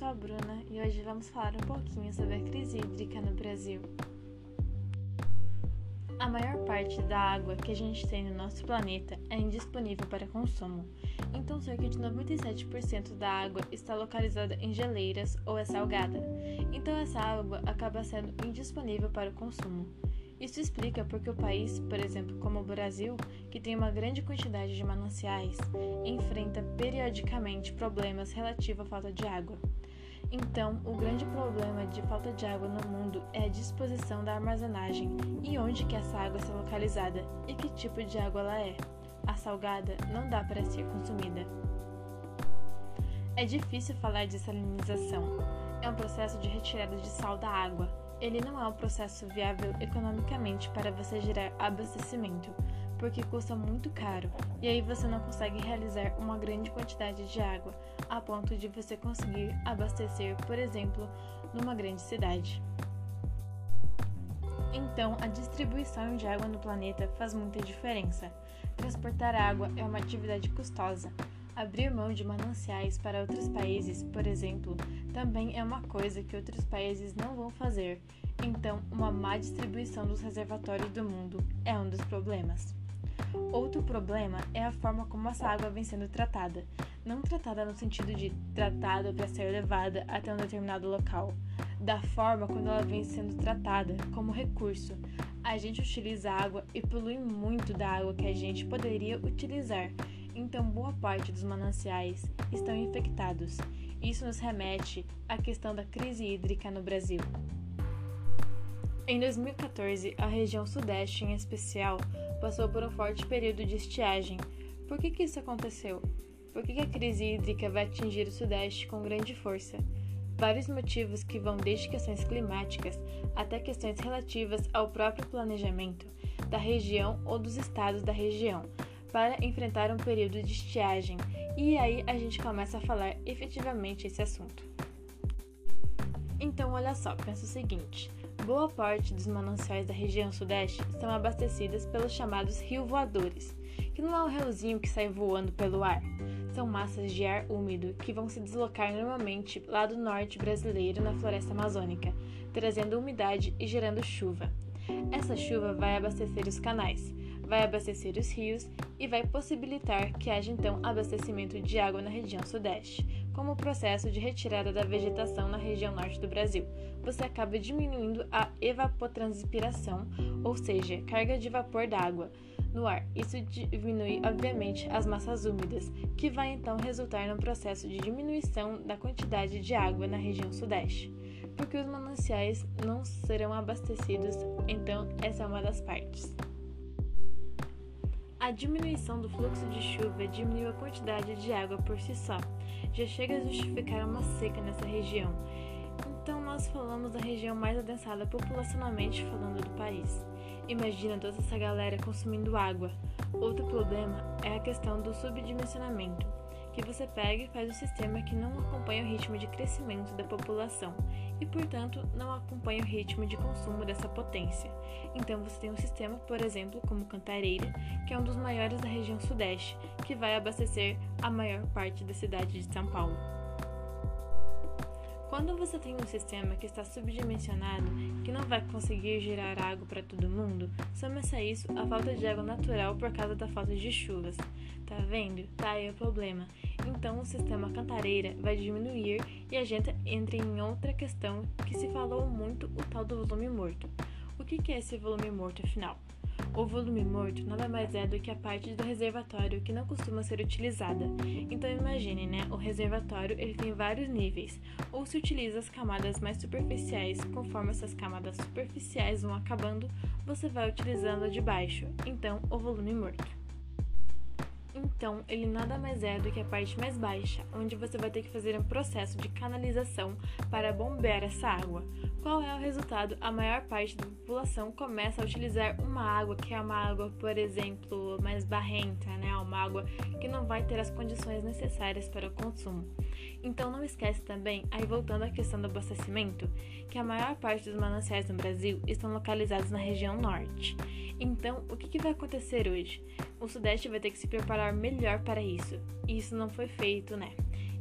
sou a Bruna e hoje vamos falar um pouquinho sobre a crise hídrica no Brasil. A maior parte da água que a gente tem no nosso planeta é indisponível para consumo, então cerca de 97% da água está localizada em geleiras ou é salgada, então essa água acaba sendo indisponível para o consumo. Isso explica porque o país, por exemplo, como o Brasil, que tem uma grande quantidade de mananciais, enfrenta periodicamente problemas relativos à falta de água. Então, o grande problema de falta de água no mundo é a disposição da armazenagem e onde que essa água está localizada e que tipo de água ela é. A salgada não dá para ser consumida. É difícil falar de salinização. É um processo de retirada de sal da água, ele não é um processo viável economicamente para você gerar abastecimento, porque custa muito caro e aí você não consegue realizar uma grande quantidade de água a ponto de você conseguir abastecer, por exemplo, numa grande cidade. Então, a distribuição de água no planeta faz muita diferença. Transportar água é uma atividade custosa, Abrir mão de mananciais para outros países, por exemplo, também é uma coisa que outros países não vão fazer. Então, uma má distribuição dos reservatórios do mundo é um dos problemas. Outro problema é a forma como essa água vem sendo tratada. Não tratada no sentido de tratada para ser levada até um determinado local, da forma quando ela vem sendo tratada como recurso. A gente utiliza água e polui muito da água que a gente poderia utilizar então boa parte dos mananciais estão infectados. Isso nos remete à questão da crise hídrica no Brasil. Em 2014, a região Sudeste, em especial, passou por um forte período de estiagem. Por que, que isso aconteceu? Por que, que a crise hídrica vai atingir o Sudeste com grande força? Vários motivos que vão desde questões climáticas até questões relativas ao próprio planejamento da região ou dos estados da região, para enfrentar um período de estiagem, e aí a gente começa a falar efetivamente esse assunto. Então, olha só, pensa o seguinte: boa parte dos mananciais da região sudeste são abastecidas pelos chamados rio voadores, que não é um riozinho que sai voando pelo ar. São massas de ar úmido que vão se deslocar normalmente lá do norte brasileiro na floresta amazônica, trazendo umidade e gerando chuva. Essa chuva vai abastecer os canais, vai abastecer os rios e vai possibilitar que haja então abastecimento de água na região sudeste. Como o processo de retirada da vegetação na região norte do Brasil, você acaba diminuindo a evapotranspiração, ou seja, carga de vapor d'água no ar. Isso diminui, obviamente, as massas úmidas, que vai então resultar no processo de diminuição da quantidade de água na região sudeste, porque os mananciais não serão abastecidos, então essa é uma das partes. A diminuição do fluxo de chuva diminuiu a quantidade de água por si só, já chega a justificar uma seca nessa região. Nós falamos da região mais adensada populacionalmente falando do país. Imagina toda essa galera consumindo água. Outro problema é a questão do subdimensionamento que você pega e faz o sistema que não acompanha o ritmo de crescimento da população e, portanto, não acompanha o ritmo de consumo dessa potência. Então, você tem um sistema, por exemplo, como Cantareira, que é um dos maiores da região Sudeste, que vai abastecer a maior parte da cidade de São Paulo. Quando você tem um sistema que está subdimensionado, que não vai conseguir gerar água para todo mundo, soma-se a isso a falta de água natural por causa da falta de chuvas. Tá vendo? Tá aí o problema. Então o sistema cantareira vai diminuir e a gente entra em outra questão que se falou muito, o tal do volume morto. O que é esse volume morto afinal? O volume morto nada mais é do que a parte do reservatório que não costuma ser utilizada. Então imagine, né? O reservatório ele tem vários níveis, ou se utiliza as camadas mais superficiais, conforme essas camadas superficiais vão acabando, você vai utilizando a de baixo. Então, o volume morto. Então, ele nada mais é do que a parte mais baixa, onde você vai ter que fazer um processo de canalização para bombear essa água. Qual é o resultado? A maior parte da população começa a utilizar uma água que é uma água, por exemplo, mais barrenta, né? Uma água que não vai ter as condições necessárias para o consumo. Então, não esquece também, aí voltando à questão do abastecimento, que a maior parte dos mananciais no Brasil estão localizados na região norte. Então, o que, que vai acontecer hoje? O Sudeste vai ter que se preparar melhor para isso. E isso não foi feito, né?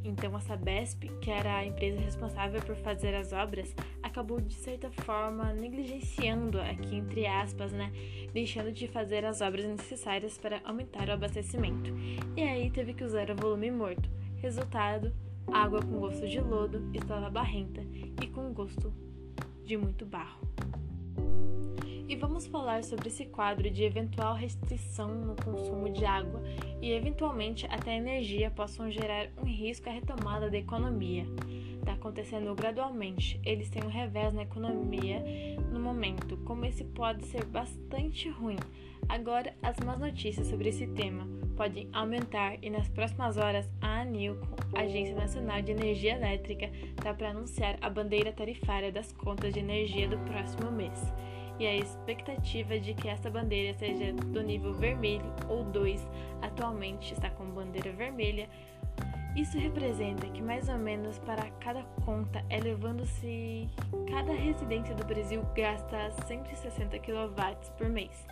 Então a Sabesp, que era a empresa responsável por fazer as obras, acabou de certa forma negligenciando aqui entre aspas, né, deixando de fazer as obras necessárias para aumentar o abastecimento. E aí teve que usar o volume morto. Resultado, água com gosto de lodo estava barrenta e com gosto de muito barro. E vamos falar sobre esse quadro de eventual restrição no consumo de água e, eventualmente, até energia possam gerar um risco à retomada da economia. Acontecendo gradualmente, eles têm um revés na economia no momento, como esse pode ser bastante ruim. Agora, as más notícias sobre esse tema podem aumentar e nas próximas horas a ANILCO, Agência Nacional de Energia Elétrica, está para anunciar a bandeira tarifária das contas de energia do próximo mês e a expectativa de que essa bandeira seja do nível vermelho ou 2, atualmente está com bandeira vermelha. Isso representa que mais ou menos para cada conta, elevando-se cada residência do Brasil gasta 160 kW por mês.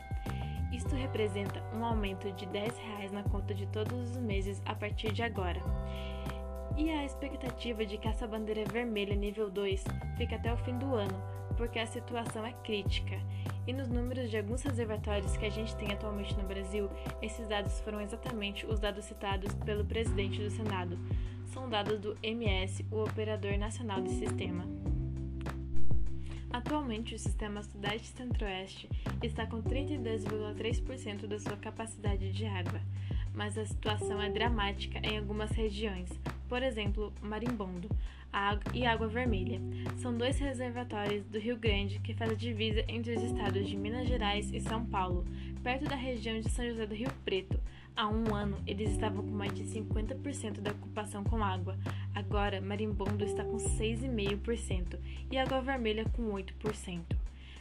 Isto representa um aumento de R$ 10 na conta de todos os meses a partir de agora. E a expectativa de que essa bandeira vermelha nível 2 fique até o fim do ano, porque a situação é crítica. E nos números de alguns reservatórios que a gente tem atualmente no Brasil, esses dados foram exatamente os dados citados pelo presidente do Senado. São dados do MS, o Operador Nacional do Sistema. Atualmente, o sistema Sudeste Centro-Oeste está com 32,3% da sua capacidade de água, mas a situação é dramática em algumas regiões, por exemplo, Marimbondo e Água Vermelha. São dois reservatórios do Rio Grande que fazem divisa entre os estados de Minas Gerais e São Paulo, perto da região de São José do Rio Preto. Há um ano, eles estavam com mais de 50% da ocupação com água. Agora, Marimbondo está com 6,5% e Água Vermelha com 8%.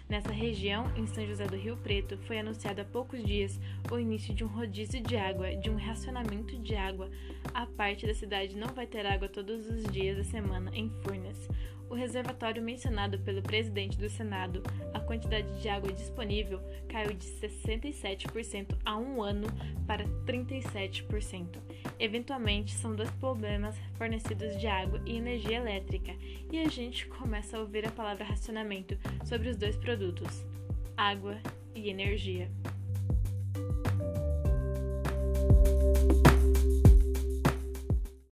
Nessa região, em São José do Rio Preto, foi anunciado há poucos dias o início de um rodízio de água, de um racionamento de água. A parte da cidade não vai ter água todos os dias da semana em Furnas. O reservatório mencionado pelo presidente do Senado, a quantidade de água disponível caiu de 67% há um ano para 37%. Eventualmente, são dois problemas fornecidos de água e energia elétrica, e a gente começa a ouvir a palavra racionamento sobre os dois produtos: água e energia.